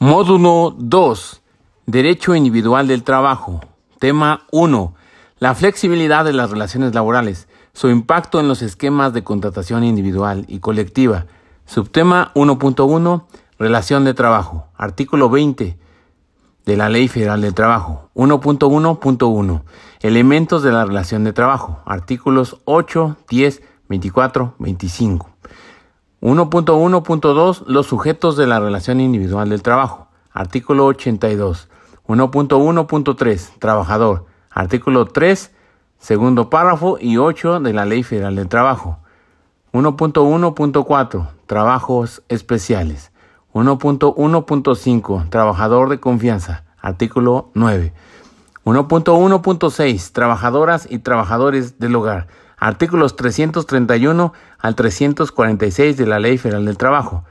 Módulo 2. Derecho individual del trabajo. Tema 1. La flexibilidad de las relaciones laborales. Su impacto en los esquemas de contratación individual y colectiva. Subtema 1.1. Relación de trabajo. Artículo 20 de la Ley Federal del Trabajo. 1.1.1. Elementos de la relación de trabajo. Artículos 8, 10, 24, 25. 1.1.2 Los sujetos de la relación individual del trabajo. Artículo 82. 1.1.3 Trabajador. Artículo 3, segundo párrafo y 8 de la Ley Federal del Trabajo. 1.1.4 Trabajos especiales. 1.1.5 Trabajador de confianza. Artículo 9. 1.1.6 Trabajadoras y trabajadores del hogar. Artículos 331 al 346 de la Ley Federal del Trabajo.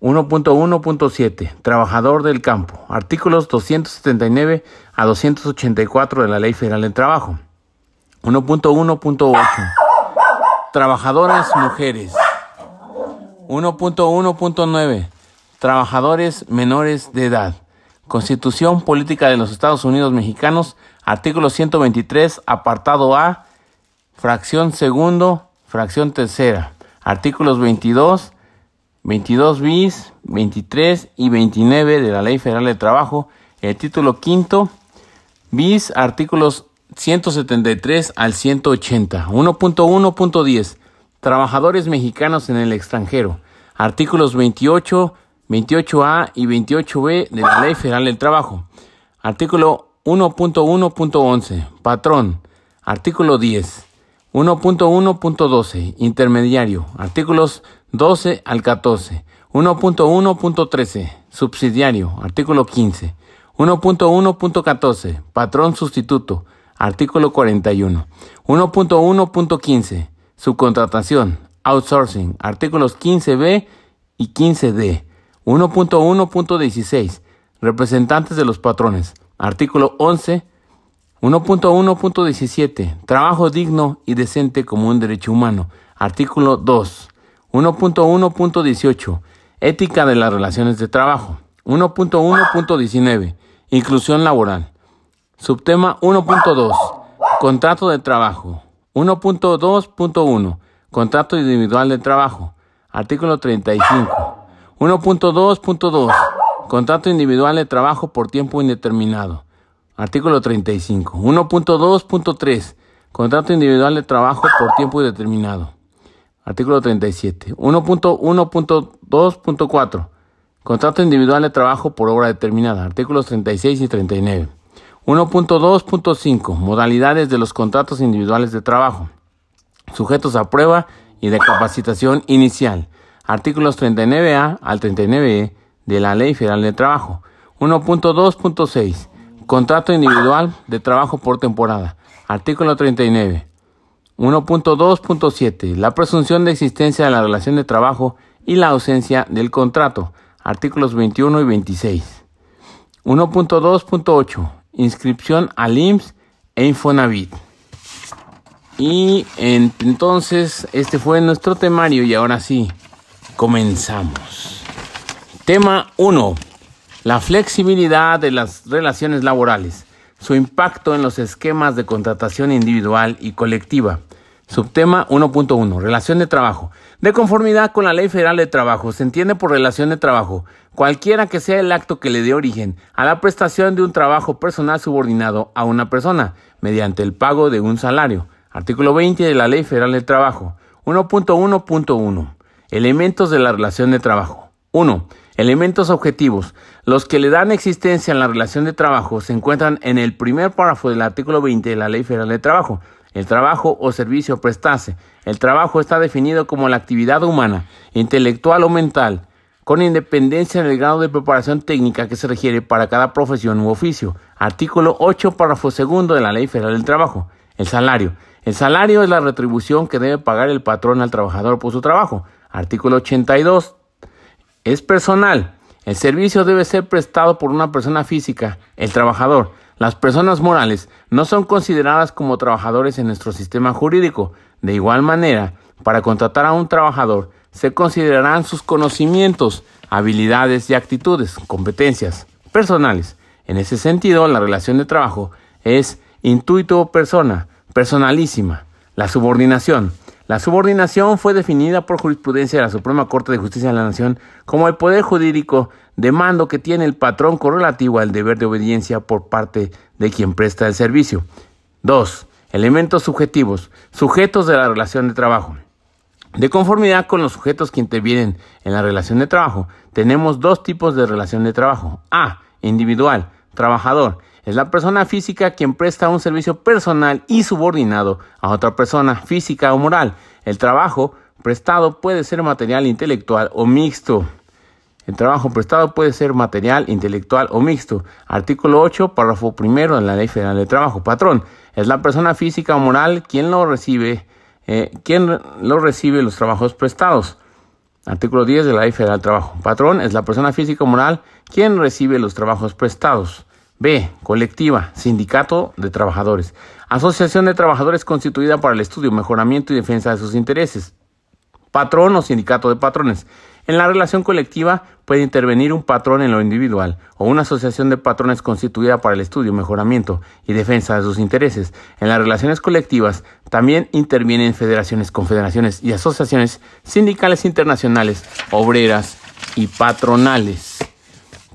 1.1.7 Trabajador del campo. Artículos 279 a 284 de la Ley Federal del Trabajo. 1.1.8 Trabajadoras mujeres. 1.1.9 Trabajadores menores de edad. Constitución Política de los Estados Unidos Mexicanos, artículo 123, apartado A, fracción segundo, fracción tercera, artículos 22, 22 bis, 23 y 29 de la Ley Federal de Trabajo, el título quinto, bis, artículos 173 al 180, 1.1.10, trabajadores mexicanos en el extranjero, artículos 28, 28A y 28B de la Ley Federal del Trabajo, artículo 1.1.11, patrón, artículo 10, 1.1.12 Intermediario. Artículos 12 al 14. 1.1.13 Subsidiario. Artículo 15. 1.1.14 Patrón sustituto. Artículo 41. 1.1.15 Subcontratación. Outsourcing. Artículos 15b y 15d. 1.1.16 Representantes de los patrones. Artículo 11 1.1.17 Trabajo digno y decente como un derecho humano. Artículo 2. 1.1.18 Ética de las relaciones de trabajo. 1.1.19 Inclusión laboral. Subtema 1.2 Contrato de trabajo. 1.2.1 Contrato individual de trabajo. Artículo 35. 1.2.2 Contrato individual de trabajo por tiempo indeterminado. Artículo 35. 1.2.3. Contrato individual de trabajo por tiempo indeterminado. Artículo 37. 1.1.2.4. Contrato individual de trabajo por obra determinada. Artículos 36 y 39. 1.2.5. Modalidades de los contratos individuales de trabajo. Sujetos a prueba y de capacitación inicial. Artículos 39A al 39E de la Ley Federal de Trabajo. 1.2.6 Contrato individual de trabajo por temporada. Artículo 39. 1.2.7. La presunción de existencia de la relación de trabajo y la ausencia del contrato. Artículos 21 y 26. 1.2.8. Inscripción al IMSS e Infonavit. Y entonces este fue nuestro temario y ahora sí, comenzamos. Tema 1. La flexibilidad de las relaciones laborales, su impacto en los esquemas de contratación individual y colectiva. Subtema 1.1. Relación de trabajo. De conformidad con la Ley Federal de Trabajo, se entiende por relación de trabajo cualquiera que sea el acto que le dé origen a la prestación de un trabajo personal subordinado a una persona mediante el pago de un salario. Artículo 20 de la Ley Federal de Trabajo. 1.1.1. Elementos de la relación de trabajo. 1. Elementos objetivos. Los que le dan existencia a la relación de trabajo se encuentran en el primer párrafo del artículo 20 de la Ley Federal de Trabajo. El trabajo o servicio prestase. El trabajo está definido como la actividad humana, intelectual o mental, con independencia del grado de preparación técnica que se requiere para cada profesión u oficio. Artículo 8, párrafo segundo de la Ley Federal del Trabajo. El salario. El salario es la retribución que debe pagar el patrón al trabajador por su trabajo. Artículo 82 es personal. El servicio debe ser prestado por una persona física, el trabajador. Las personas morales no son consideradas como trabajadores en nuestro sistema jurídico. De igual manera, para contratar a un trabajador se considerarán sus conocimientos, habilidades y actitudes, competencias personales. En ese sentido, la relación de trabajo es intuito persona, personalísima. La subordinación. La subordinación fue definida por jurisprudencia de la Suprema Corte de Justicia de la Nación como el poder jurídico de mando que tiene el patrón correlativo al deber de obediencia por parte de quien presta el servicio. 2. Elementos subjetivos, sujetos de la relación de trabajo. De conformidad con los sujetos que intervienen en la relación de trabajo, tenemos dos tipos de relación de trabajo. A. Individual, trabajador. Es la persona física quien presta un servicio personal y subordinado a otra persona física o moral. El trabajo prestado puede ser material intelectual o mixto. El trabajo prestado puede ser material, intelectual o mixto. Artículo 8, párrafo primero de la Ley Federal de Trabajo. Patrón, es la persona física o moral quien lo recibe eh, ¿Quién lo recibe los trabajos prestados? Artículo 10 de la Ley Federal del Trabajo. Patrón es la persona física o moral quien recibe los trabajos prestados. B. Colectiva, sindicato de trabajadores. Asociación de trabajadores constituida para el estudio, mejoramiento y defensa de sus intereses. Patrón o sindicato de patrones. En la relación colectiva puede intervenir un patrón en lo individual o una asociación de patrones constituida para el estudio, mejoramiento y defensa de sus intereses. En las relaciones colectivas también intervienen federaciones, confederaciones y asociaciones sindicales internacionales, obreras y patronales.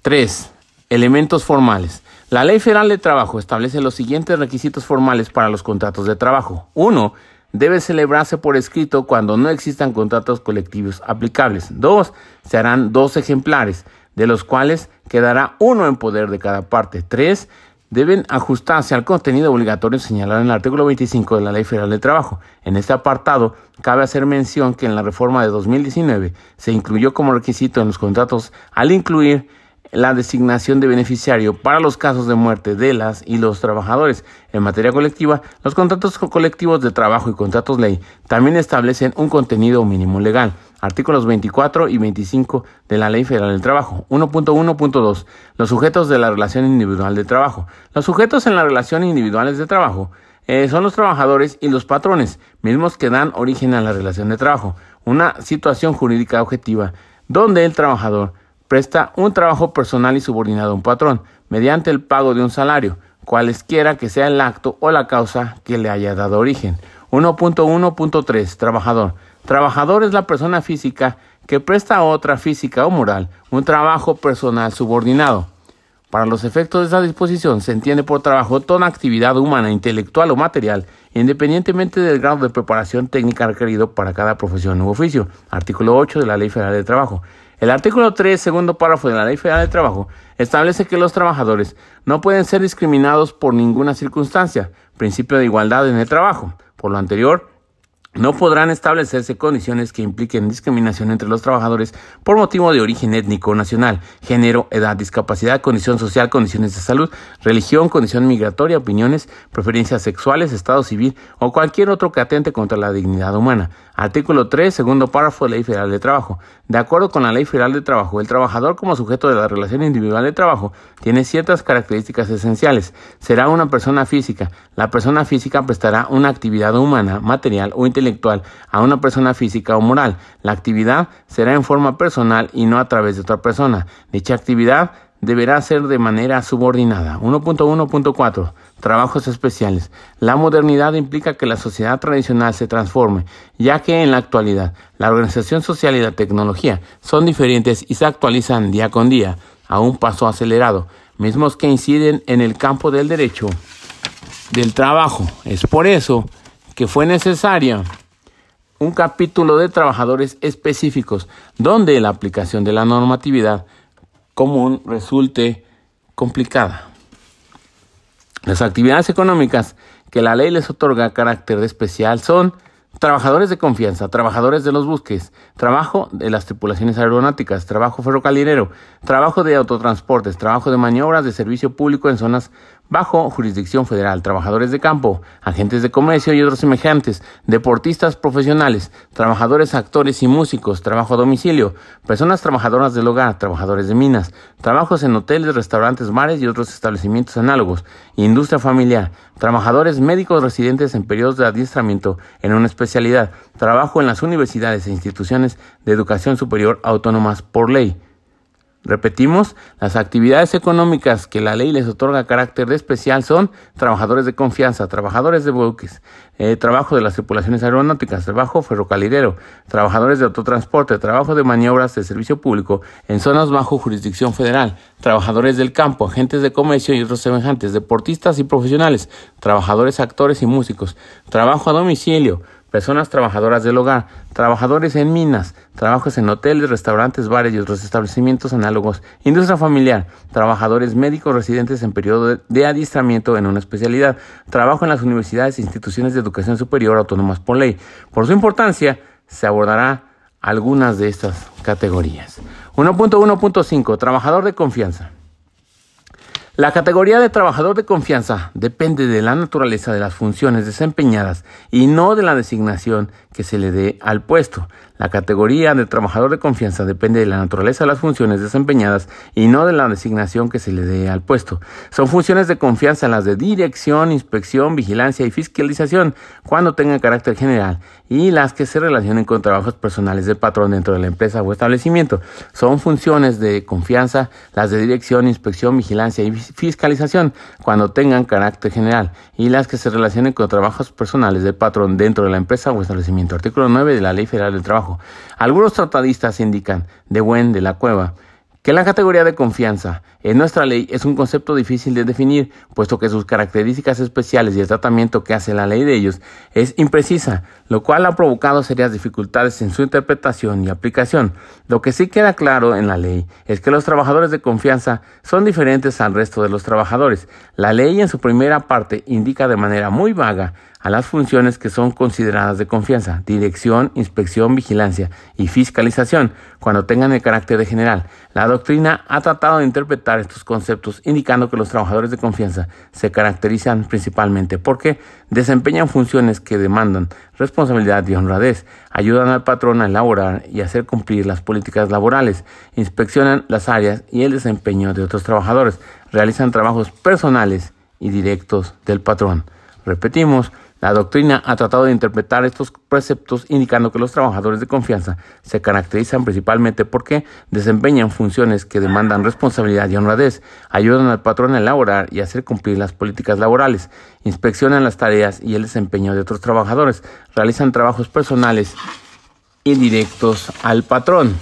3. Elementos formales. La Ley Federal de Trabajo establece los siguientes requisitos formales para los contratos de trabajo. 1 debe celebrarse por escrito cuando no existan contratos colectivos aplicables. Dos, se harán dos ejemplares, de los cuales quedará uno en poder de cada parte. Tres, deben ajustarse al contenido obligatorio señalado en el artículo 25 de la Ley Federal de Trabajo. En este apartado, cabe hacer mención que en la reforma de 2019 se incluyó como requisito en los contratos al incluir la designación de beneficiario para los casos de muerte de las y los trabajadores. En materia colectiva, los contratos colectivos de trabajo y contratos ley también establecen un contenido mínimo legal. Artículos 24 y 25 de la Ley Federal del Trabajo. 1.1.2. Los sujetos de la relación individual de trabajo. Los sujetos en las relaciones individuales de trabajo eh, son los trabajadores y los patrones, mismos que dan origen a la relación de trabajo. Una situación jurídica objetiva donde el trabajador presta un trabajo personal y subordinado a un patrón, mediante el pago de un salario, cualesquiera que sea el acto o la causa que le haya dado origen. 1.1.3 Trabajador. Trabajador es la persona física que presta a otra física o moral un trabajo personal subordinado. Para los efectos de esta disposición se entiende por trabajo toda actividad humana, intelectual o material, independientemente del grado de preparación técnica requerido para cada profesión u oficio. Artículo 8 de la Ley Federal de Trabajo. El artículo 3, segundo párrafo de la Ley Federal de Trabajo, establece que los trabajadores no pueden ser discriminados por ninguna circunstancia, principio de igualdad en el trabajo. Por lo anterior, no podrán establecerse condiciones que impliquen discriminación entre los trabajadores por motivo de origen étnico, nacional, género, edad, discapacidad, condición social, condiciones de salud, religión, condición migratoria, opiniones, preferencias sexuales, estado civil o cualquier otro que atente contra la dignidad humana. Artículo 3, segundo párrafo de Ley Federal de Trabajo. De acuerdo con la Ley Federal de Trabajo, el trabajador como sujeto de la relación individual de trabajo tiene ciertas características esenciales. Será una persona física. La persona física prestará una actividad humana, material o intelectual a una persona física o moral. La actividad será en forma personal y no a través de otra persona. Dicha actividad deberá ser de manera subordinada. 1.1.4. Trabajos especiales. La modernidad implica que la sociedad tradicional se transforme, ya que en la actualidad la organización social y la tecnología son diferentes y se actualizan día con día a un paso acelerado, mismos que inciden en el campo del derecho del trabajo. Es por eso que fue necesaria un capítulo de trabajadores específicos donde la aplicación de la normatividad común resulte complicada. Las actividades económicas que la ley les otorga carácter de especial son Trabajadores de confianza, trabajadores de los buques, trabajo de las tripulaciones aeronáuticas, trabajo ferrocarrilero, trabajo de autotransportes, trabajo de maniobras de servicio público en zonas bajo jurisdicción federal, trabajadores de campo, agentes de comercio y otros semejantes, deportistas profesionales, trabajadores, actores y músicos, trabajo a domicilio, personas trabajadoras del hogar, trabajadores de minas, trabajos en hoteles, restaurantes, bares y otros establecimientos análogos, industria familiar, trabajadores médicos residentes en periodos de adiestramiento en una especialidad, trabajo en las universidades e instituciones de educación superior autónomas por ley. Repetimos, las actividades económicas que la ley les otorga carácter de especial son trabajadores de confianza, trabajadores de buques, eh, trabajo de las tripulaciones aeronáuticas, trabajo ferrocarrilero, trabajadores de autotransporte, trabajo de maniobras de servicio público en zonas bajo jurisdicción federal, trabajadores del campo, agentes de comercio y otros semejantes, deportistas y profesionales, trabajadores, actores y músicos, trabajo a domicilio, personas trabajadoras del hogar, trabajadores en minas, trabajos en hoteles, restaurantes, bares y otros establecimientos análogos, industria familiar, trabajadores médicos residentes en periodo de adiestramiento en una especialidad, trabajo en las universidades e instituciones de educación superior autónomas por ley. Por su importancia, se abordará algunas de estas categorías. 1.1.5. Trabajador de confianza. La categoría de trabajador de confianza depende de la naturaleza de las funciones desempeñadas y no de la designación que se le dé al puesto. La categoría de trabajador de confianza depende de la naturaleza de las funciones desempeñadas y no de la designación que se le dé al puesto. Son funciones de confianza las de dirección, inspección, vigilancia y fiscalización cuando tengan carácter general y las que se relacionen con trabajos personales del patrón dentro de la empresa o establecimiento. Son funciones de confianza las de dirección, inspección, vigilancia y fiscalización cuando tengan carácter general y las que se relacionen con trabajos personales del patrón dentro de la empresa o establecimiento. Artículo 9 de la Ley Federal del Trabajo. Algunos tratadistas indican, de Buen de la Cueva, que la categoría de confianza en nuestra ley es un concepto difícil de definir, puesto que sus características especiales y el tratamiento que hace la ley de ellos es imprecisa, lo cual ha provocado serias dificultades en su interpretación y aplicación. Lo que sí queda claro en la ley es que los trabajadores de confianza son diferentes al resto de los trabajadores. La ley en su primera parte indica de manera muy vaga a las funciones que son consideradas de confianza, dirección, inspección, vigilancia y fiscalización, cuando tengan el carácter de general. La doctrina ha tratado de interpretar estos conceptos indicando que los trabajadores de confianza se caracterizan principalmente porque desempeñan funciones que demandan responsabilidad y honradez, ayudan al patrón a elaborar y hacer cumplir las políticas laborales, inspeccionan las áreas y el desempeño de otros trabajadores, realizan trabajos personales y directos del patrón. Repetimos, la doctrina ha tratado de interpretar estos preceptos indicando que los trabajadores de confianza se caracterizan principalmente porque desempeñan funciones que demandan responsabilidad y honradez, ayudan al patrón a elaborar y hacer cumplir las políticas laborales, inspeccionan las tareas y el desempeño de otros trabajadores, realizan trabajos personales y directos al patrón.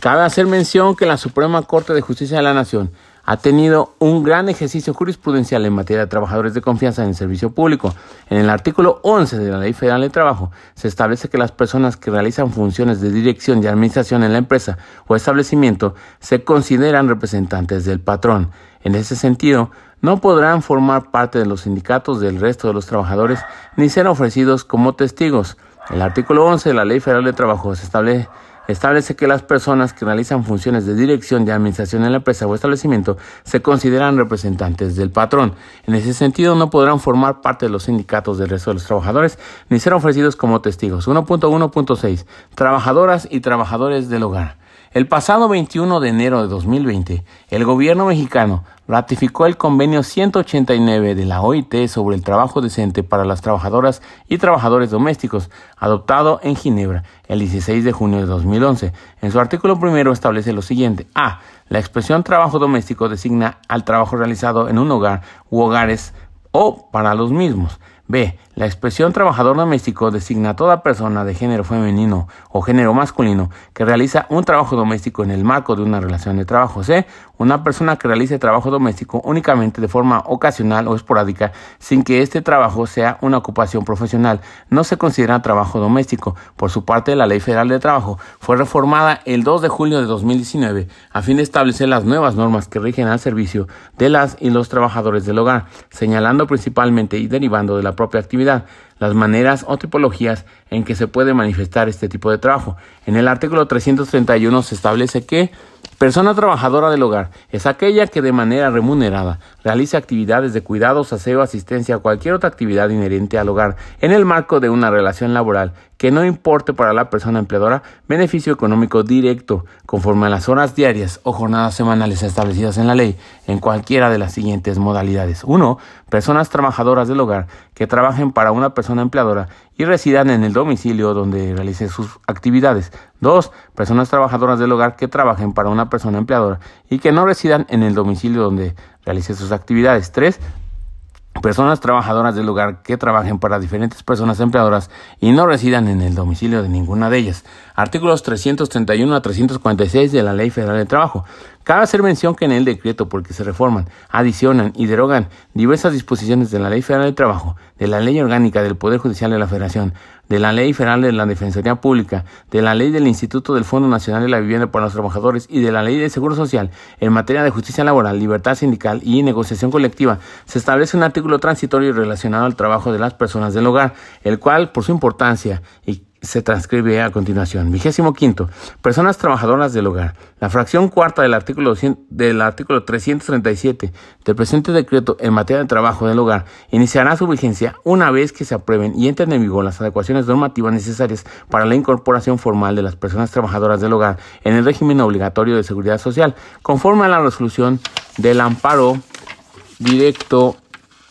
Cabe hacer mención que la Suprema Corte de Justicia de la Nación ha tenido un gran ejercicio jurisprudencial en materia de trabajadores de confianza en el servicio público. En el artículo 11 de la Ley Federal de Trabajo se establece que las personas que realizan funciones de dirección y administración en la empresa o establecimiento se consideran representantes del patrón. En ese sentido, no podrán formar parte de los sindicatos del resto de los trabajadores ni ser ofrecidos como testigos. El artículo 11 de la Ley Federal de Trabajo se establece establece que las personas que realizan funciones de dirección de administración en la empresa o establecimiento se consideran representantes del patrón. En ese sentido, no podrán formar parte de los sindicatos del resto de los trabajadores ni ser ofrecidos como testigos. 1.1.6. Trabajadoras y trabajadores del hogar. El pasado 21 de enero de 2020, el gobierno mexicano ratificó el convenio 189 de la OIT sobre el trabajo decente para las trabajadoras y trabajadores domésticos, adoptado en Ginebra el 16 de junio de 2011. En su artículo primero establece lo siguiente. A. La expresión trabajo doméstico designa al trabajo realizado en un hogar u hogares o para los mismos. B. La expresión trabajador doméstico designa a toda persona de género femenino o género masculino que realiza un trabajo doméstico en el marco de una relación de trabajo. C. Una persona que realice trabajo doméstico únicamente de forma ocasional o esporádica sin que este trabajo sea una ocupación profesional no se considera trabajo doméstico. Por su parte, la Ley Federal de Trabajo fue reformada el 2 de julio de 2019 a fin de establecer las nuevas normas que rigen al servicio de las y los trabajadores del hogar, señalando principalmente y derivando de la propia actividad, las maneras o tipologías en que se puede manifestar este tipo de trabajo. En el artículo 331 se establece que Persona trabajadora del hogar es aquella que de manera remunerada realiza actividades de cuidados, aseo, asistencia o cualquier otra actividad inherente al hogar en el marco de una relación laboral que no importe para la persona empleadora beneficio económico directo conforme a las horas diarias o jornadas semanales establecidas en la ley en cualquiera de las siguientes modalidades. 1. Personas trabajadoras del hogar que trabajen para una persona empleadora y residan en el domicilio donde realice sus actividades. 2. Personas trabajadoras del hogar que trabajen para una persona empleadora y que no residan en el domicilio donde realice sus actividades. 3 personas trabajadoras del lugar que trabajen para diferentes personas empleadoras y no residan en el domicilio de ninguna de ellas. Artículos 331 a 346 de la Ley Federal de Trabajo. Cabe hacer mención que en el decreto porque se reforman, adicionan y derogan diversas disposiciones de la Ley Federal de Trabajo, de la Ley Orgánica del Poder Judicial de la Federación, de la Ley Federal de la Defensoría Pública, de la Ley del Instituto del Fondo Nacional de la Vivienda para los Trabajadores y de la Ley de Seguro Social en materia de justicia laboral, libertad sindical y negociación colectiva, se establece un artículo transitorio relacionado al trabajo de las personas del hogar, el cual, por su importancia y se transcribe a continuación. Vigésimo quinto. Personas trabajadoras del hogar. La fracción cuarta del artículo, del artículo 337 del presente decreto en materia de trabajo del hogar iniciará su vigencia una vez que se aprueben y entren en vigor las adecuaciones normativas necesarias para la incorporación formal de las personas trabajadoras del hogar en el régimen obligatorio de seguridad social, conforme a la resolución del amparo directo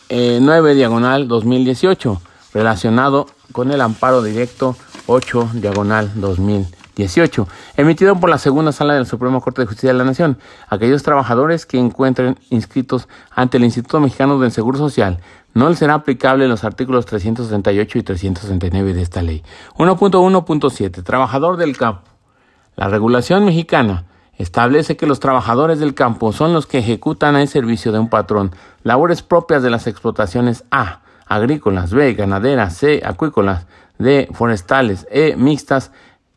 9 eh, diagonal 2018 relacionado con el amparo directo 8 diagonal 2018, emitido por la segunda sala de la Suprema Corte de Justicia de la Nación. Aquellos trabajadores que encuentren inscritos ante el Instituto Mexicano del Seguro Social no les será aplicable los artículos 338 y 369 de esta ley. 1.1.7. Trabajador del campo. La regulación mexicana establece que los trabajadores del campo son los que ejecutan el servicio de un patrón labores propias de las explotaciones A, agrícolas, B, ganaderas, C, acuícolas, D. Forestales. E. Mixtas.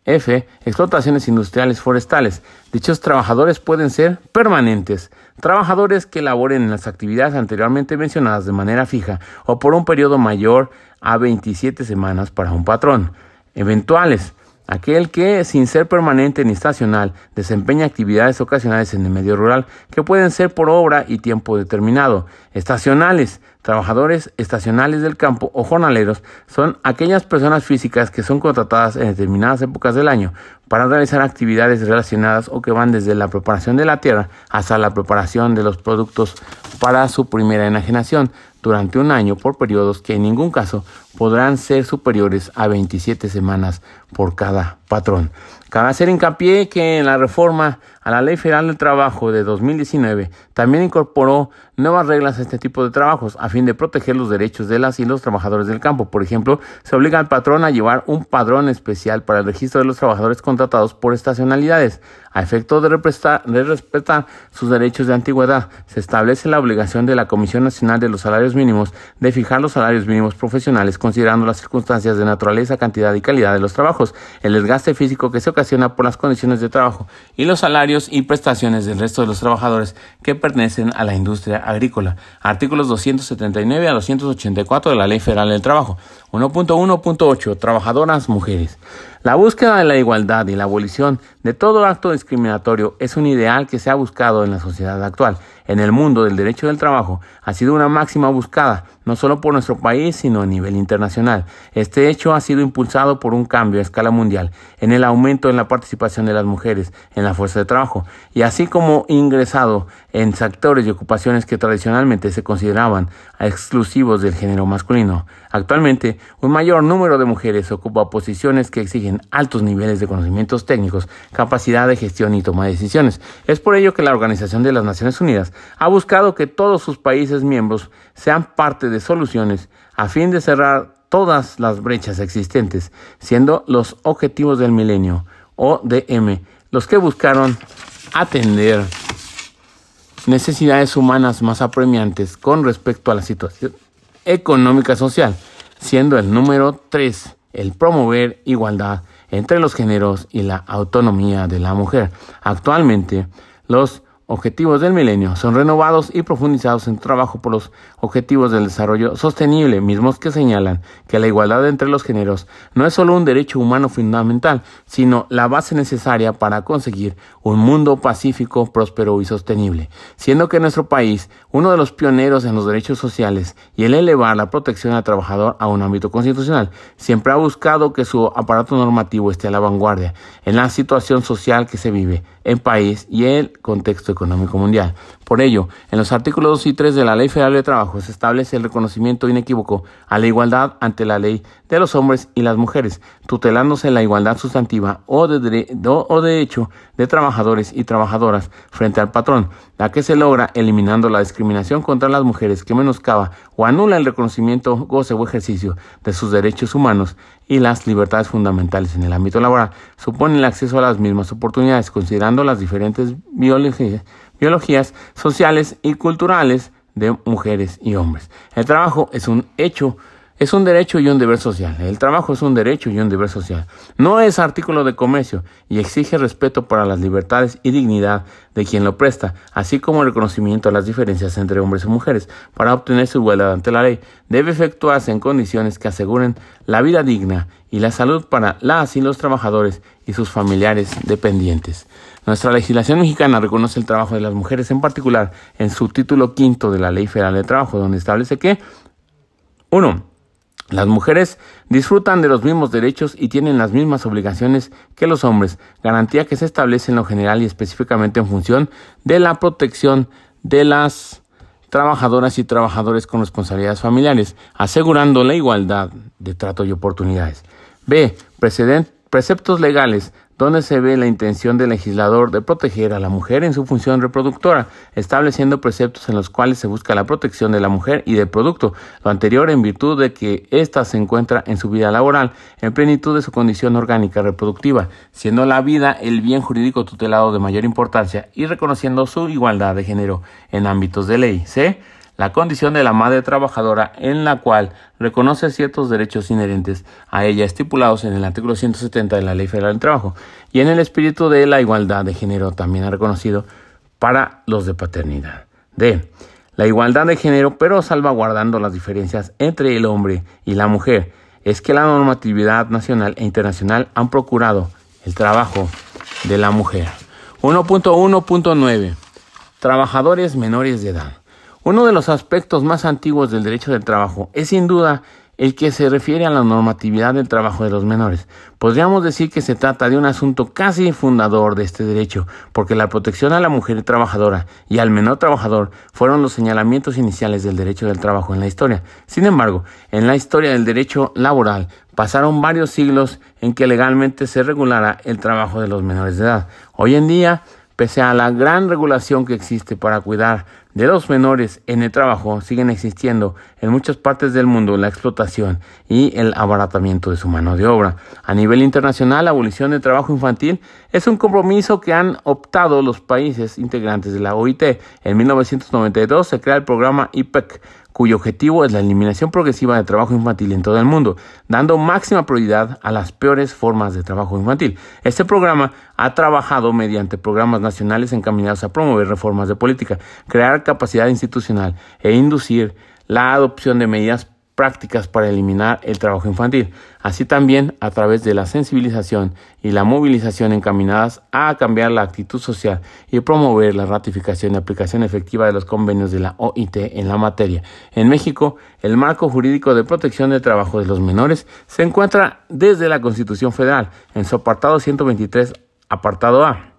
F. Explotaciones industriales forestales. Dichos trabajadores pueden ser permanentes, trabajadores que laboren en las actividades anteriormente mencionadas de manera fija o por un periodo mayor a 27 semanas para un patrón. Eventuales, aquel que, sin ser permanente ni estacional, desempeña actividades ocasionales en el medio rural que pueden ser por obra y tiempo determinado. Estacionales, Trabajadores estacionales del campo o jornaleros son aquellas personas físicas que son contratadas en determinadas épocas del año para realizar actividades relacionadas o que van desde la preparación de la tierra hasta la preparación de los productos para su primera enajenación durante un año por periodos que en ningún caso podrán ser superiores a 27 semanas por cada patrón. Cabe hacer hincapié que en la reforma a la Ley Federal del Trabajo de 2019 también incorporó nuevas reglas a este tipo de trabajos a fin de proteger los derechos de las y los trabajadores del campo. Por ejemplo, se obliga al patrón a llevar un padrón especial para el registro de los trabajadores contratados por estacionalidades. A efecto de, respetar sus derechos de antigüedad, se establece la obligación de la Comisión Nacional de los Salarios Mínimos de fijar los salarios mínimos profesionales considerando las circunstancias de naturaleza, cantidad y calidad de los trabajos, el desgaste físico que se ocasiona por las condiciones de trabajo y los salarios y prestaciones del resto de los trabajadores que pertenecen a la industria agrícola. Artículos 279 a 284 de la Ley Federal del Trabajo. 1.1.8 Trabajadoras mujeres. La búsqueda de la igualdad y la abolición de todo acto discriminatorio es un ideal que se ha buscado en la sociedad actual. En el mundo del derecho del trabajo ha sido una máxima buscada, no solo por nuestro país, sino a nivel internacional. Este hecho ha sido impulsado por un cambio a escala mundial en el aumento en la participación de las mujeres en la fuerza de trabajo, y así como ingresado en sectores y ocupaciones que tradicionalmente se consideraban exclusivos del género masculino. Actualmente, un mayor número de mujeres ocupa posiciones que exigen altos niveles de conocimientos técnicos, capacidad de gestión y toma de decisiones. Es por ello que la Organización de las Naciones Unidas ha buscado que todos sus países miembros sean parte soluciones a fin de cerrar todas las brechas existentes, siendo los objetivos del milenio, ODM, los que buscaron atender necesidades humanas más apremiantes con respecto a la situación económica social, siendo el número 3 el promover igualdad entre los géneros y la autonomía de la mujer. Actualmente, los Objetivos del Milenio son renovados y profundizados en trabajo por los Objetivos del Desarrollo Sostenible, mismos que señalan que la igualdad entre los géneros no es solo un derecho humano fundamental, sino la base necesaria para conseguir un mundo pacífico, próspero y sostenible, siendo que nuestro país, uno de los pioneros en los derechos sociales y el elevar la protección al trabajador a un ámbito constitucional, siempre ha buscado que su aparato normativo esté a la vanguardia en la situación social que se vive en país y el contexto económico mundial. Por ello, en los artículos 2 y 3 de la Ley Federal de Trabajo se establece el reconocimiento inequívoco a la igualdad ante la ley de los hombres y las mujeres, tutelándose la igualdad sustantiva o de, o de hecho de trabajadores y trabajadoras frente al patrón, la que se logra eliminando la discriminación contra las mujeres que menoscaba o anula el reconocimiento, goce o ejercicio de sus derechos humanos y las libertades fundamentales en el ámbito laboral, supone el acceso a las mismas oportunidades, considerando las diferentes biologías biologías sociales y culturales de mujeres y hombres. El trabajo es un hecho, es un derecho y un deber social. El trabajo es un derecho y un deber social. No es artículo de comercio y exige respeto para las libertades y dignidad de quien lo presta, así como el reconocimiento a las diferencias entre hombres y mujeres. Para obtener su igualdad ante la ley, debe efectuarse en condiciones que aseguren la vida digna y la salud para las y los trabajadores y sus familiares dependientes. Nuestra legislación mexicana reconoce el trabajo de las mujeres, en particular en su título quinto de la Ley Federal de Trabajo, donde establece que, uno, las mujeres disfrutan de los mismos derechos y tienen las mismas obligaciones que los hombres, garantía que se establece en lo general y específicamente en función de la protección de las trabajadoras y trabajadores con responsabilidades familiares, asegurando la igualdad de trato y oportunidades. B. Preceptos legales donde se ve la intención del legislador de proteger a la mujer en su función reproductora, estableciendo preceptos en los cuales se busca la protección de la mujer y del producto, lo anterior en virtud de que ésta se encuentra en su vida laboral, en plenitud de su condición orgánica reproductiva, siendo la vida el bien jurídico tutelado de mayor importancia y reconociendo su igualdad de género en ámbitos de ley. ¿sí? La condición de la madre trabajadora en la cual reconoce ciertos derechos inherentes a ella estipulados en el artículo 170 de la Ley Federal del Trabajo y en el espíritu de la igualdad de género también ha reconocido para los de paternidad. D. La igualdad de género pero salvaguardando las diferencias entre el hombre y la mujer es que la normatividad nacional e internacional han procurado el trabajo de la mujer. 1.1.9 Trabajadores menores de edad. Uno de los aspectos más antiguos del derecho del trabajo es sin duda el que se refiere a la normatividad del trabajo de los menores. Podríamos decir que se trata de un asunto casi fundador de este derecho, porque la protección a la mujer trabajadora y al menor trabajador fueron los señalamientos iniciales del derecho del trabajo en la historia. Sin embargo, en la historia del derecho laboral pasaron varios siglos en que legalmente se regulara el trabajo de los menores de edad. Hoy en día, pese a la gran regulación que existe para cuidar de los menores en el trabajo siguen existiendo en muchas partes del mundo la explotación y el abaratamiento de su mano de obra. A nivel internacional, la abolición del trabajo infantil es un compromiso que han optado los países integrantes de la OIT. En 1992 se crea el programa IPEC cuyo objetivo es la eliminación progresiva de trabajo infantil en todo el mundo, dando máxima prioridad a las peores formas de trabajo infantil. Este programa ha trabajado mediante programas nacionales encaminados a promover reformas de política, crear capacidad institucional e inducir la adopción de medidas prácticas para eliminar el trabajo infantil, así también a través de la sensibilización y la movilización encaminadas a cambiar la actitud social y promover la ratificación y aplicación efectiva de los convenios de la OIT en la materia. En México, el marco jurídico de protección del trabajo de los menores se encuentra desde la Constitución Federal, en su apartado 123, apartado A.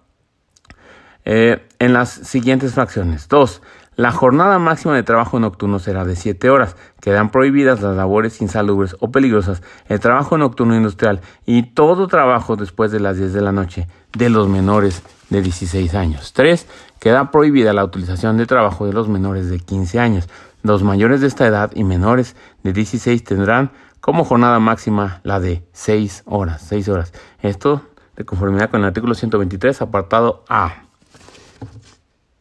Eh, en las siguientes fracciones. 2. La jornada máxima de trabajo nocturno será de 7 horas. Quedan prohibidas las labores insalubres o peligrosas, el trabajo nocturno industrial y todo trabajo después de las 10 de la noche de los menores de 16 años. 3. Queda prohibida la utilización de trabajo de los menores de 15 años. Los mayores de esta edad y menores de 16 tendrán como jornada máxima la de 6 horas. 6 horas. Esto de conformidad con el artículo 123, apartado A.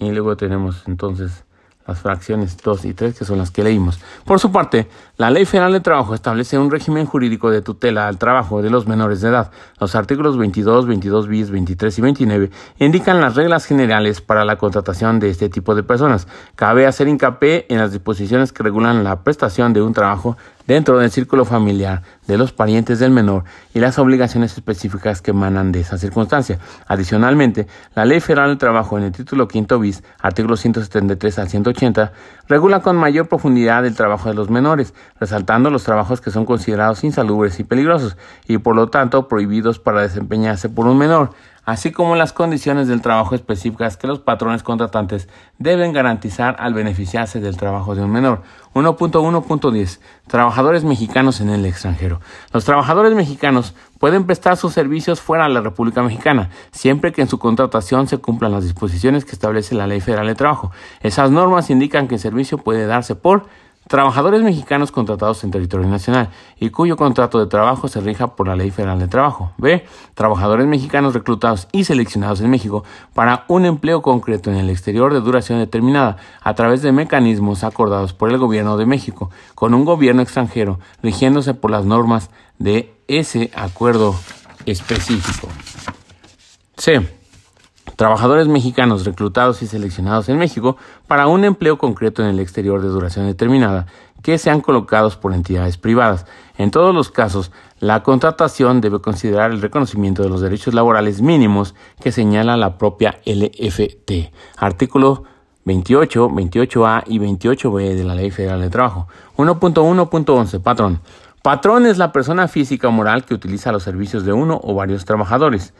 Y luego tenemos entonces las fracciones 2 y 3, que son las que leímos. Por su parte, la Ley Federal de Trabajo establece un régimen jurídico de tutela al trabajo de los menores de edad. Los artículos 22, 22 bis, 23 y 29 indican las reglas generales para la contratación de este tipo de personas. Cabe hacer hincapié en las disposiciones que regulan la prestación de un trabajo dentro del círculo familiar de los parientes del menor y las obligaciones específicas que emanan de esa circunstancia. Adicionalmente, la Ley Federal del Trabajo en el título quinto bis, artículos 173 al 180, regula con mayor profundidad el trabajo de los menores, resaltando los trabajos que son considerados insalubres y peligrosos y por lo tanto prohibidos para desempeñarse por un menor así como las condiciones del trabajo específicas que los patrones contratantes deben garantizar al beneficiarse del trabajo de un menor. 1.1.10. Trabajadores mexicanos en el extranjero. Los trabajadores mexicanos pueden prestar sus servicios fuera de la República Mexicana, siempre que en su contratación se cumplan las disposiciones que establece la Ley Federal de Trabajo. Esas normas indican que el servicio puede darse por Trabajadores mexicanos contratados en territorio nacional y cuyo contrato de trabajo se rija por la Ley Federal de Trabajo. B. Trabajadores mexicanos reclutados y seleccionados en México para un empleo concreto en el exterior de duración determinada a través de mecanismos acordados por el Gobierno de México con un gobierno extranjero rigiéndose por las normas de ese acuerdo específico. C trabajadores mexicanos reclutados y seleccionados en México para un empleo concreto en el exterior de duración determinada que sean colocados por entidades privadas. En todos los casos, la contratación debe considerar el reconocimiento de los derechos laborales mínimos que señala la propia LFT. Artículo 28, 28A y 28B de la Ley Federal de Trabajo. 1.1.11. Patrón. Patrón es la persona física o moral que utiliza los servicios de uno o varios trabajadores.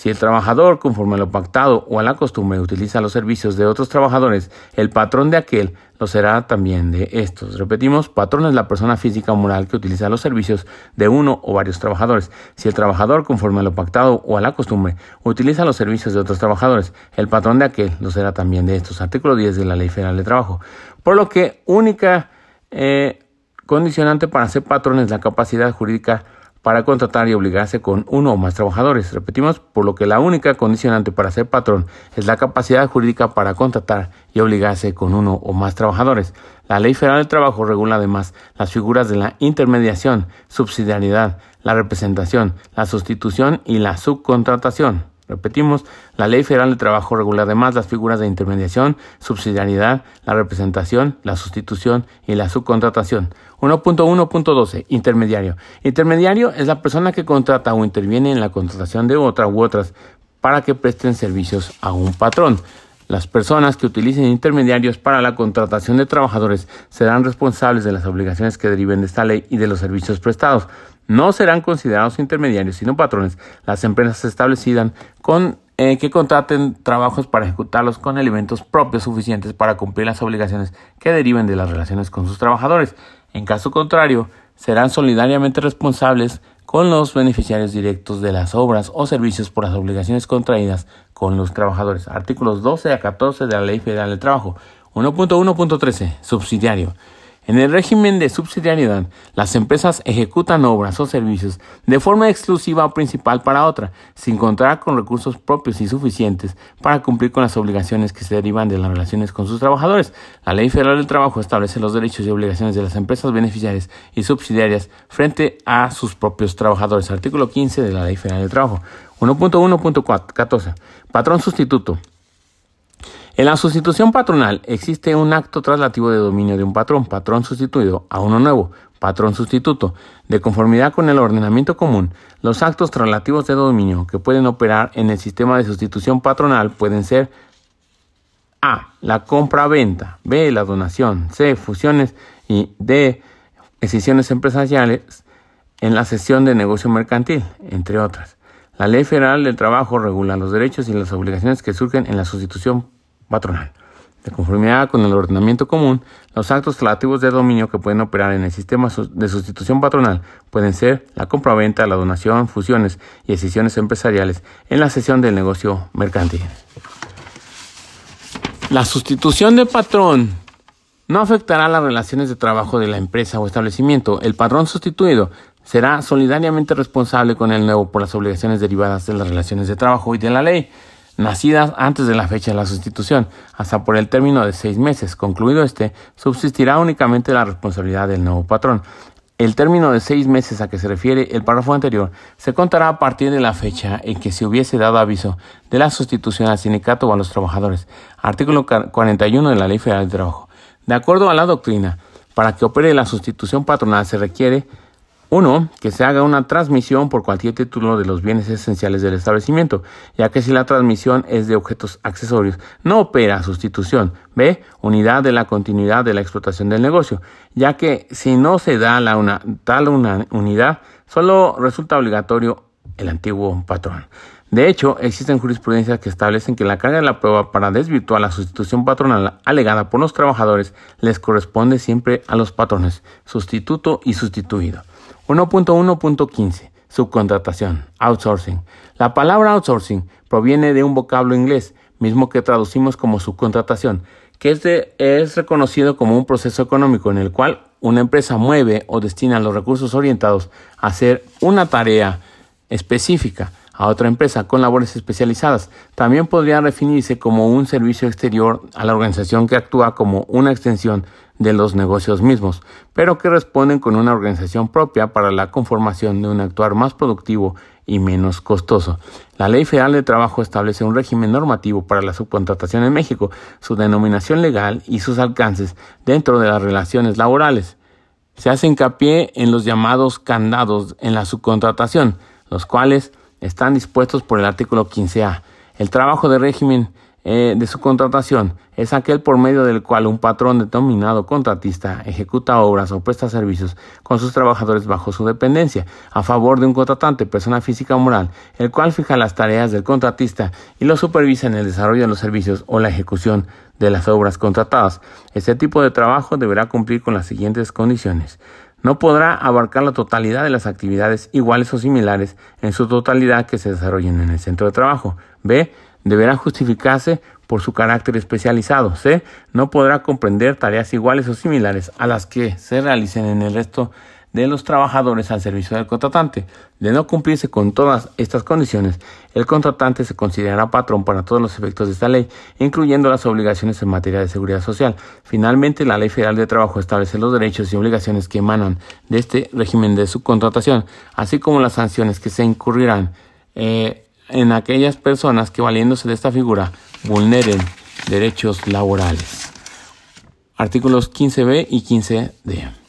Si el trabajador, conforme a lo pactado o a la costumbre, utiliza los servicios de otros trabajadores, el patrón de aquel lo será también de estos. Repetimos, patrón es la persona física o moral que utiliza los servicios de uno o varios trabajadores. Si el trabajador, conforme a lo pactado o a la costumbre, utiliza los servicios de otros trabajadores, el patrón de aquel lo será también de estos. Artículo 10 de la Ley Federal de Trabajo. Por lo que única eh, condicionante para ser patrón es la capacidad jurídica para contratar y obligarse con uno o más trabajadores. Repetimos, por lo que la única condicionante para ser patrón es la capacidad jurídica para contratar y obligarse con uno o más trabajadores. La Ley Federal del Trabajo regula además las figuras de la intermediación, subsidiariedad, la representación, la sustitución y la subcontratación. Repetimos, la Ley Federal de Trabajo regula además las figuras de intermediación, subsidiariedad, la representación, la sustitución y la subcontratación. 1.1.12. Intermediario. Intermediario es la persona que contrata o interviene en la contratación de otra u otras para que presten servicios a un patrón. Las personas que utilicen intermediarios para la contratación de trabajadores serán responsables de las obligaciones que deriven de esta ley y de los servicios prestados no serán considerados intermediarios, sino patrones, las empresas establecidas con eh, que contraten trabajos para ejecutarlos con elementos propios suficientes para cumplir las obligaciones que deriven de las relaciones con sus trabajadores. En caso contrario, serán solidariamente responsables con los beneficiarios directos de las obras o servicios por las obligaciones contraídas con los trabajadores. Artículos 12 a 14 de la Ley Federal del Trabajo. 1.1.13. Subsidiario. En el régimen de subsidiariedad, las empresas ejecutan obras o servicios de forma exclusiva o principal para otra, sin contar con recursos propios y suficientes para cumplir con las obligaciones que se derivan de las relaciones con sus trabajadores. La Ley Federal del Trabajo establece los derechos y obligaciones de las empresas beneficiarias y subsidiarias frente a sus propios trabajadores. Artículo 15 de la Ley Federal del Trabajo. 1.1.14. Patrón sustituto. En la sustitución patronal existe un acto traslativo de dominio de un patrón, patrón sustituido, a uno nuevo, patrón sustituto. De conformidad con el ordenamiento común, los actos traslativos de dominio que pueden operar en el sistema de sustitución patronal pueden ser A. La compra-venta, B. La donación, C. Fusiones y D. Decisiones empresariales en la sesión de negocio mercantil, entre otras. La Ley Federal del Trabajo regula los derechos y las obligaciones que surgen en la sustitución patronal. De conformidad con el ordenamiento común, los actos relativos de dominio que pueden operar en el sistema de sustitución patronal pueden ser la compraventa, la donación, fusiones y decisiones empresariales en la sesión del negocio mercantil. La sustitución de patrón no afectará las relaciones de trabajo de la empresa o establecimiento. El patrón sustituido será solidariamente responsable con el nuevo por las obligaciones derivadas de las relaciones de trabajo y de la ley. Nacidas antes de la fecha de la sustitución, hasta por el término de seis meses. Concluido este, subsistirá únicamente la responsabilidad del nuevo patrón. El término de seis meses a que se refiere el párrafo anterior se contará a partir de la fecha en que se hubiese dado aviso de la sustitución al sindicato o a los trabajadores. Artículo 41 de la Ley Federal del Trabajo. De acuerdo a la doctrina, para que opere la sustitución patronal se requiere uno, que se haga una transmisión por cualquier título de los bienes esenciales del establecimiento, ya que si la transmisión es de objetos accesorios, no opera sustitución. B, unidad de la continuidad de la explotación del negocio, ya que si no se da la tal una unidad, solo resulta obligatorio el antiguo patrón. De hecho, existen jurisprudencias que establecen que la carga de la prueba para desvirtuar la sustitución patronal alegada por los trabajadores les corresponde siempre a los patrones, sustituto y sustituido. 1.1.15 Subcontratación, outsourcing. La palabra outsourcing proviene de un vocablo inglés, mismo que traducimos como subcontratación, que es, reconocido como un proceso económico en el cual una empresa mueve o destina los recursos orientados a hacer una tarea específica a otra empresa con labores especializadas. También podría definirse como un servicio exterior a la organización que actúa como una extensión de los negocios mismos, pero que responden con una organización propia para la conformación de un actuar más productivo y menos costoso. La Ley Federal de Trabajo establece un régimen normativo para la subcontratación en México, su denominación legal y sus alcances dentro de las relaciones laborales. Se hace hincapié en los llamados candados en la subcontratación, los cuales están dispuestos por el artículo 15A. El trabajo de régimen eh, de su contratación es aquel por medio del cual un patrón determinado contratista ejecuta obras o presta servicios con sus trabajadores bajo su dependencia a favor de un contratante, persona física o moral, el cual fija las tareas del contratista y lo supervisa en el desarrollo de los servicios o la ejecución de las obras contratadas. Este tipo de trabajo deberá cumplir con las siguientes condiciones no podrá abarcar la totalidad de las actividades iguales o similares en su totalidad que se desarrollen en el centro de trabajo. B. Deberá justificarse por su carácter especializado. C. No podrá comprender tareas iguales o similares a las que se realicen en el resto de los trabajadores al servicio del contratante. De no cumplirse con todas estas condiciones, el contratante se considerará patrón para todos los efectos de esta ley, incluyendo las obligaciones en materia de seguridad social. Finalmente, la Ley Federal de Trabajo establece los derechos y obligaciones que emanan de este régimen de subcontratación, así como las sanciones que se incurrirán eh, en aquellas personas que, valiéndose de esta figura, vulneren derechos laborales. Artículos 15b y 15d.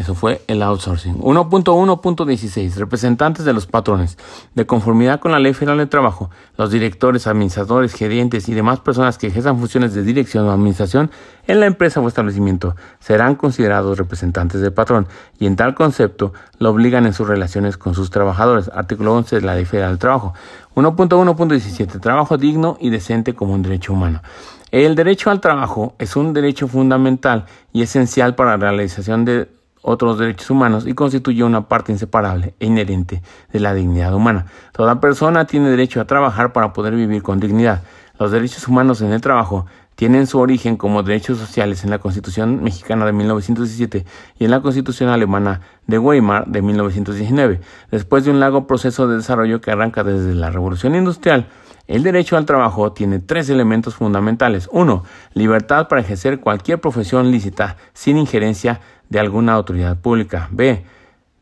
Eso fue el outsourcing. 1.1.16. Representantes de los patrones. De conformidad con la Ley Federal de Trabajo, los directores, administradores, gerentes y demás personas que ejerzan funciones de dirección o administración en la empresa o establecimiento serán considerados representantes del patrón y en tal concepto lo obligan en sus relaciones con sus trabajadores. Artículo 11 de la Ley Federal del Trabajo. 1.1.17. Trabajo digno y decente como un derecho humano. El derecho al trabajo es un derecho fundamental y esencial para la realización de otros derechos humanos y constituye una parte inseparable e inherente de la dignidad humana. Toda persona tiene derecho a trabajar para poder vivir con dignidad. Los derechos humanos en el trabajo tienen su origen como derechos sociales en la Constitución mexicana de 1917 y en la Constitución alemana de Weimar de 1919. Después de un largo proceso de desarrollo que arranca desde la Revolución Industrial, el derecho al trabajo tiene tres elementos fundamentales. Uno, libertad para ejercer cualquier profesión lícita sin injerencia de alguna autoridad pública. B.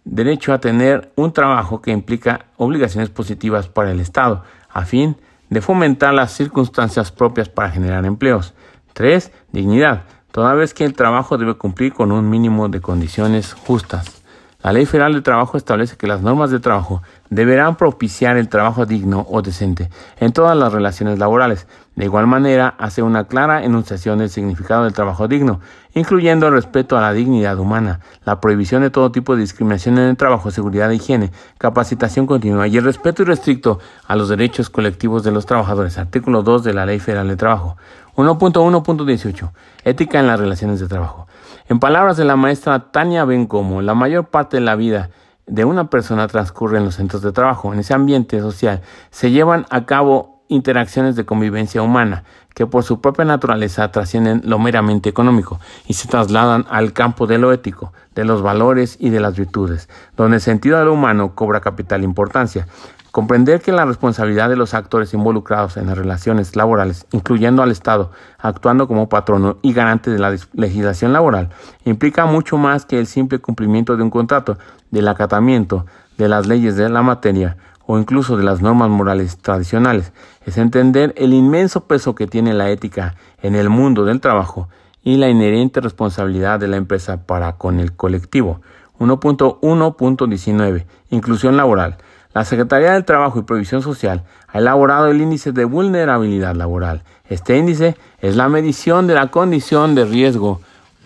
Derecho a tener un trabajo que implica obligaciones positivas para el Estado, a fin de fomentar las circunstancias propias para generar empleos. 3. Dignidad, toda vez que el trabajo debe cumplir con un mínimo de condiciones justas. La Ley Federal de Trabajo establece que las normas de trabajo deberán propiciar el trabajo digno o decente en todas las relaciones laborales. De igual manera, hace una clara enunciación del significado del trabajo digno, incluyendo el respeto a la dignidad humana, la prohibición de todo tipo de discriminación en el trabajo, seguridad e higiene, capacitación continua y el respeto irrestricto a los derechos colectivos de los trabajadores. Artículo 2 de la Ley Federal de Trabajo. 1.1.18. Ética en las relaciones de trabajo. En palabras de la maestra Tania Bencomo, la mayor parte de la vida de una persona transcurre en los centros de trabajo. En ese ambiente social se llevan a cabo interacciones de convivencia humana que por su propia naturaleza trascienden lo meramente económico y se trasladan al campo de lo ético, de los valores y de las virtudes, donde el sentido de lo humano cobra capital importancia Comprender que la responsabilidad de los actores involucrados en las relaciones laborales, incluyendo al Estado, actuando como patrono y garante de la legislación laboral, implica mucho más que el simple cumplimiento de un contrato, del acatamiento de las leyes de la materia o incluso de las normas morales tradicionales. Es entender el inmenso peso que tiene la ética en el mundo del trabajo y la inherente responsabilidad de la empresa para con el colectivo. 1.1.19 Inclusión laboral. La Secretaría del Trabajo y Previsión Social ha elaborado el índice de vulnerabilidad laboral. Este índice es la medición de la condición de riesgo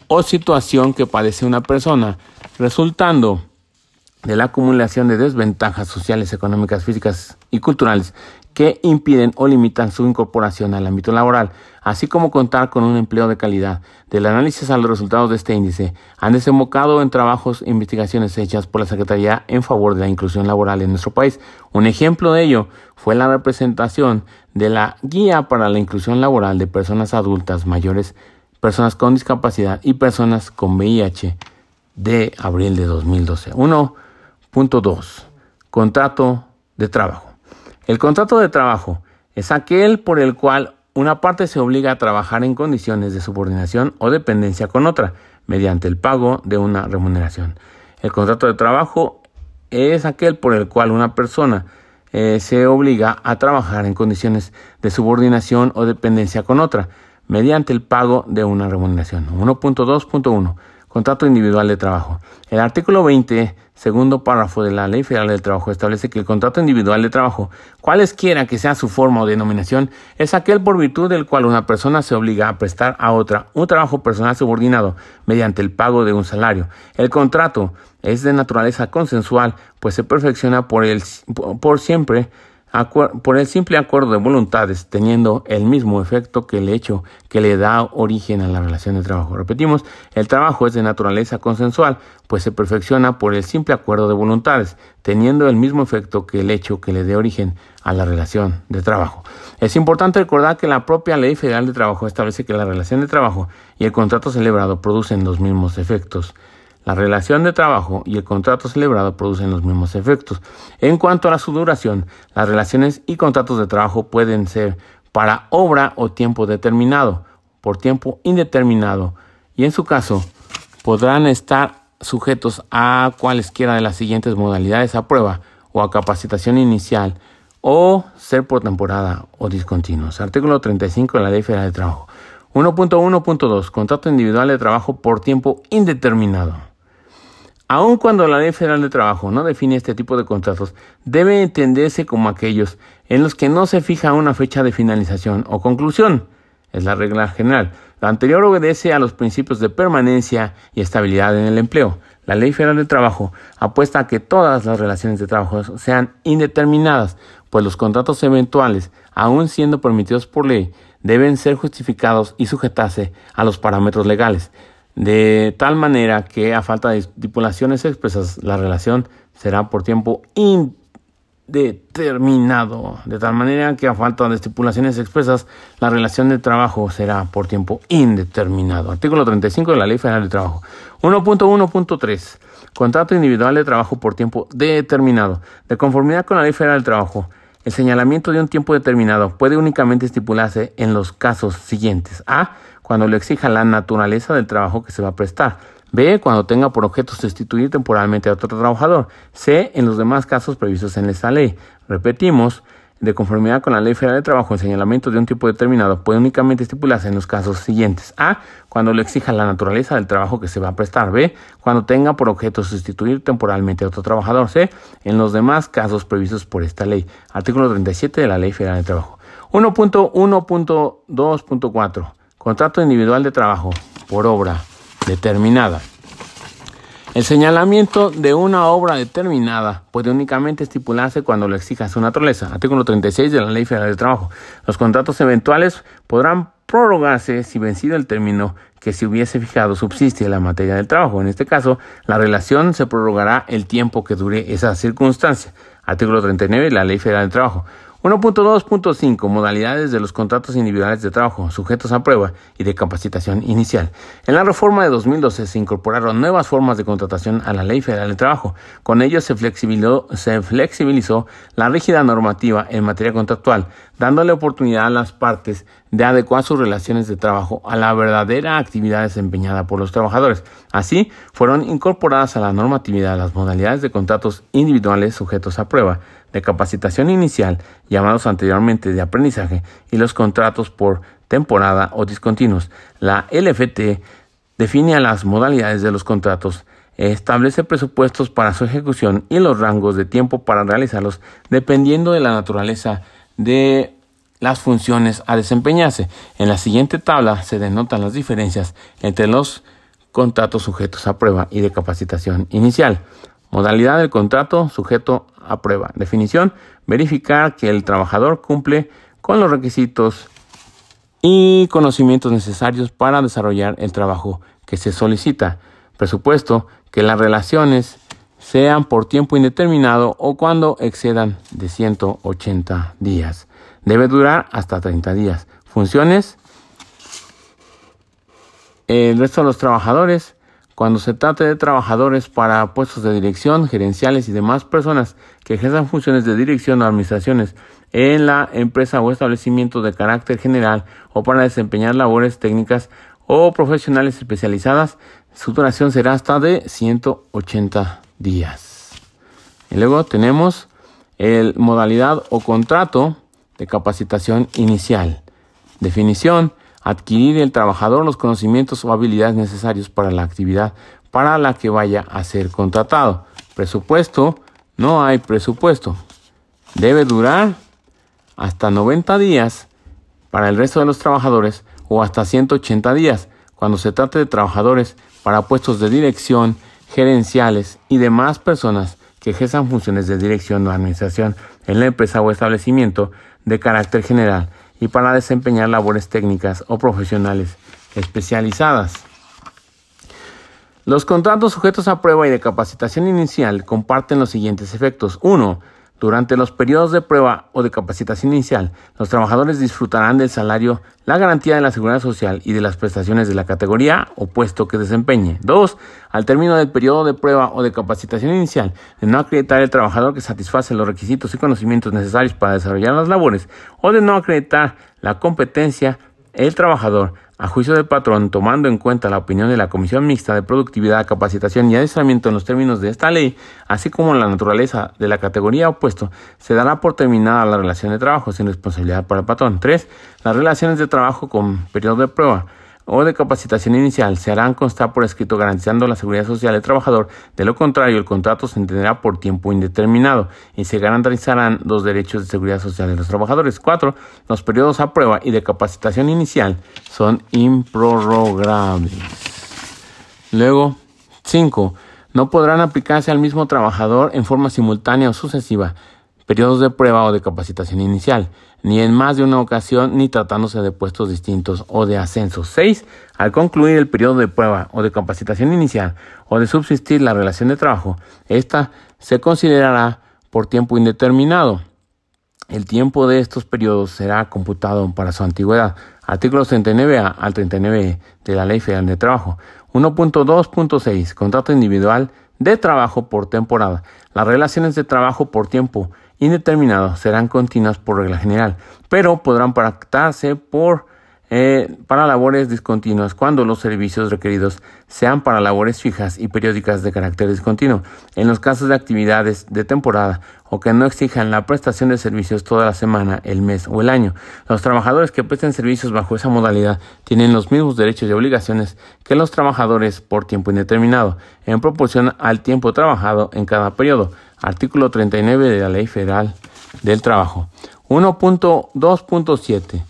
o situación que padece una persona, resultando de la acumulación de desventajas sociales, económicas, físicas y culturales que impiden o limitan su incorporación al ámbito laboral, así como contar con un empleo de calidad. Del análisis a los resultados de este índice han desembocado en trabajos e investigaciones hechas por la Secretaría en favor de la inclusión laboral en nuestro país. Un ejemplo de ello fue la representación de la Guía para la Inclusión Laboral de Personas Adultas Mayores, Personas con Discapacidad y Personas con VIH de abril de 2012. 1.2. Contrato de trabajo. El contrato de trabajo es aquel por el cual una parte se obliga a trabajar en condiciones de subordinación o dependencia con otra, mediante el pago de una remuneración. El contrato de trabajo es aquel por el cual una persona eh, se obliga a trabajar en condiciones de subordinación o dependencia con otra, mediante el pago de una remuneración. 1.2.1 Contrato individual de trabajo. El artículo 20, segundo párrafo de la Ley Federal del Trabajo, establece que el contrato individual de trabajo, cualesquiera que sea su forma o denominación, es aquel por virtud del cual una persona se obliga a prestar a otra un trabajo personal subordinado mediante el pago de un salario. El contrato es de naturaleza consensual, pues se perfecciona por, el, por siempre por el simple acuerdo de voluntades, teniendo el mismo efecto que el hecho que le da origen a la relación de trabajo. Repetimos, el trabajo es de naturaleza consensual, pues se perfecciona por el simple acuerdo de voluntades, teniendo el mismo efecto que el hecho que le dé origen a la relación de trabajo. Es importante recordar que la propia Ley Federal de Trabajo establece que la relación de trabajo y el contrato celebrado producen los mismos efectos. La relación de trabajo y el contrato celebrado producen los mismos efectos. En cuanto a su duración, las relaciones y contratos de trabajo pueden ser para obra o tiempo determinado, por tiempo indeterminado, y en su caso podrán estar sujetos a cualesquiera de las siguientes modalidades a prueba o a capacitación inicial o ser por temporada o discontinuos. Artículo 35 de la Ley Federal de Trabajo. 1.1.2 Contrato individual de trabajo por tiempo indeterminado. Aun cuando la Ley Federal de Trabajo no define este tipo de contratos, debe entenderse como aquellos en los que no se fija una fecha de finalización o conclusión. Es la regla general. Lo anterior obedece a los principios de permanencia y estabilidad en el empleo. La Ley Federal de Trabajo apuesta a que todas las relaciones de trabajo sean indeterminadas, pues los contratos eventuales, aun siendo permitidos por ley, deben ser justificados y sujetarse a los parámetros legales de tal manera que a falta de estipulaciones expresas la relación será por tiempo indeterminado, de tal manera que a falta de estipulaciones expresas la relación de trabajo será por tiempo indeterminado. Artículo 35 de la Ley Federal de Trabajo. 1.1.3. Contrato individual de trabajo por tiempo determinado. De conformidad con la Ley Federal del Trabajo, el señalamiento de un tiempo determinado puede únicamente estipularse en los casos siguientes. A cuando le exija la naturaleza del trabajo que se va a prestar. B, cuando tenga por objeto sustituir temporalmente a otro trabajador. C, en los demás casos previstos en esta ley. Repetimos, de conformidad con la Ley Federal de Trabajo, el señalamiento de un tipo determinado puede únicamente estipularse en los casos siguientes. A, cuando le exija la naturaleza del trabajo que se va a prestar. B, cuando tenga por objeto sustituir temporalmente a otro trabajador. C, en los demás casos previstos por esta ley. Artículo 37 de la Ley Federal de Trabajo. 1.1.2.4 Contrato individual de trabajo por obra determinada. El señalamiento de una obra determinada puede únicamente estipularse cuando lo exija su naturaleza. Artículo 36 de la Ley Federal de Trabajo. Los contratos eventuales podrán prorrogarse si vencido el término que se hubiese fijado subsiste en la materia del trabajo. En este caso, la relación se prorrogará el tiempo que dure esa circunstancia. Artículo 39 de la Ley Federal del Trabajo. 1.2.5 Modalidades de los contratos individuales de trabajo sujetos a prueba y de capacitación inicial. En la reforma de 2012 se incorporaron nuevas formas de contratación a la Ley Federal de Trabajo. Con ello se flexibilizó, se flexibilizó la rígida normativa en materia contractual, dándole oportunidad a las partes de adecuar sus relaciones de trabajo a la verdadera actividad desempeñada por los trabajadores. Así, fueron incorporadas a la normatividad las modalidades de contratos individuales sujetos a prueba de capacitación inicial, llamados anteriormente de aprendizaje, y los contratos por temporada o discontinuos. La LFT define a las modalidades de los contratos, establece presupuestos para su ejecución y los rangos de tiempo para realizarlos dependiendo de la naturaleza de las funciones a desempeñarse. En la siguiente tabla se denotan las diferencias entre los contratos sujetos a prueba y de capacitación inicial. Modalidad del contrato sujeto a prueba. Definición, verificar que el trabajador cumple con los requisitos y conocimientos necesarios para desarrollar el trabajo que se solicita. Presupuesto, que las relaciones sean por tiempo indeterminado o cuando excedan de 180 días. Debe durar hasta 30 días. Funciones. El resto de los trabajadores cuando se trate de trabajadores para puestos de dirección, gerenciales y demás personas que ejerzan funciones de dirección o administraciones en la empresa o establecimiento de carácter general o para desempeñar labores técnicas o profesionales especializadas, su duración será hasta de 180 días. Y luego tenemos el modalidad o contrato de capacitación inicial. Definición adquirir el trabajador los conocimientos o habilidades necesarios para la actividad para la que vaya a ser contratado. Presupuesto, no hay presupuesto. Debe durar hasta 90 días para el resto de los trabajadores o hasta 180 días cuando se trate de trabajadores para puestos de dirección, gerenciales y demás personas que ejerzan funciones de dirección o administración en la empresa o establecimiento de carácter general y para desempeñar labores técnicas o profesionales especializadas. Los contratos sujetos a prueba y de capacitación inicial comparten los siguientes efectos. 1. Durante los periodos de prueba o de capacitación inicial, los trabajadores disfrutarán del salario, la garantía de la seguridad social y de las prestaciones de la categoría o puesto que desempeñe. 2. Al término del periodo de prueba o de capacitación inicial, de no acreditar el trabajador que satisface los requisitos y conocimientos necesarios para desarrollar las labores o de no acreditar la competencia, el trabajador a juicio del patrón, tomando en cuenta la opinión de la Comisión Mixta de Productividad, Capacitación y Adiestramiento en los términos de esta ley, así como la naturaleza de la categoría opuesto, se dará por terminada la relación de trabajo sin responsabilidad para el patrón. 3. Las relaciones de trabajo con periodo de prueba o de capacitación inicial se harán constar por escrito garantizando la seguridad social del trabajador. De lo contrario, el contrato se entenderá por tiempo indeterminado y se garantizarán los derechos de seguridad social de los trabajadores. 4. Los periodos a prueba y de capacitación inicial son improrrogables. Luego, 5. No podrán aplicarse al mismo trabajador en forma simultánea o sucesiva periodos de prueba o de capacitación inicial, ni en más de una ocasión, ni tratándose de puestos distintos o de ascensos. 6. Al concluir el periodo de prueba o de capacitación inicial o de subsistir la relación de trabajo, esta se considerará por tiempo indeterminado. El tiempo de estos periodos será computado para su antigüedad. Artículos 39A al 39 de la Ley Federal de Trabajo. 1.2.6. Contrato individual de trabajo por temporada. Las relaciones de trabajo por tiempo indeterminado serán continuas por regla general, pero podrán pactarse por eh, para labores discontinuas cuando los servicios requeridos sean para labores fijas y periódicas de carácter discontinuo. En los casos de actividades de temporada o que no exijan la prestación de servicios toda la semana, el mes o el año, los trabajadores que presten servicios bajo esa modalidad tienen los mismos derechos y obligaciones que los trabajadores por tiempo indeterminado, en proporción al tiempo trabajado en cada periodo. Artículo 39 de la Ley Federal del Trabajo. 1.2.7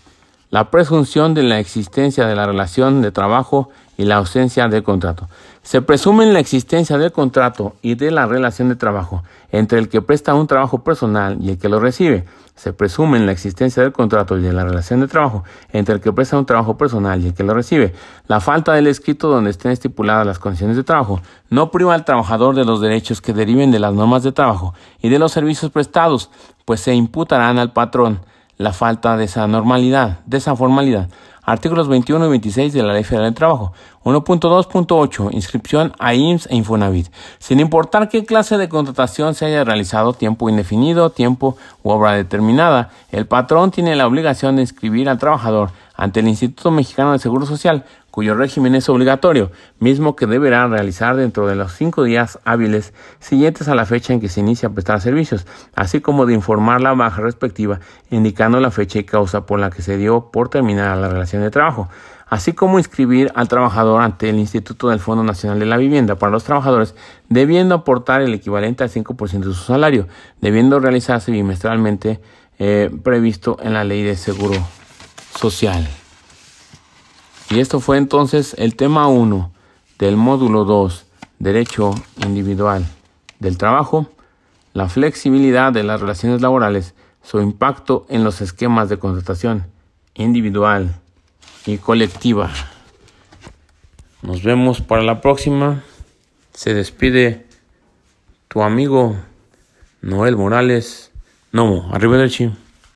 la presunción de la existencia de la relación de trabajo y la ausencia del contrato. Se presume la existencia del contrato y de la relación de trabajo entre el que presta un trabajo personal y el que lo recibe. Se presume la existencia del contrato y de la relación de trabajo entre el que presta un trabajo personal y el que lo recibe. La falta del escrito donde estén estipuladas las condiciones de trabajo no priva al trabajador de los derechos que deriven de las normas de trabajo y de los servicios prestados, pues se imputarán al patrón la falta de esa normalidad, de esa formalidad. Artículos 21 y 26 de la Ley Federal del Trabajo. 1.2.8. Inscripción a IMSS e Infonavit. Sin importar qué clase de contratación se haya realizado, tiempo indefinido, tiempo u obra determinada, el patrón tiene la obligación de inscribir al trabajador ante el Instituto Mexicano de Seguro Social cuyo régimen es obligatorio, mismo que deberá realizar dentro de los cinco días hábiles siguientes a la fecha en que se inicia a prestar servicios, así como de informar la baja respectiva, indicando la fecha y causa por la que se dio por terminada la relación de trabajo, así como inscribir al trabajador ante el Instituto del Fondo Nacional de la Vivienda para los trabajadores, debiendo aportar el equivalente al 5% de su salario, debiendo realizarse bimestralmente eh, previsto en la ley de seguro social. Y esto fue entonces el tema 1 del módulo 2, Derecho Individual del Trabajo, la flexibilidad de las relaciones laborales, su impacto en los esquemas de contratación individual y colectiva. Nos vemos para la próxima. Se despide tu amigo Noel Morales. No, arriba del chim.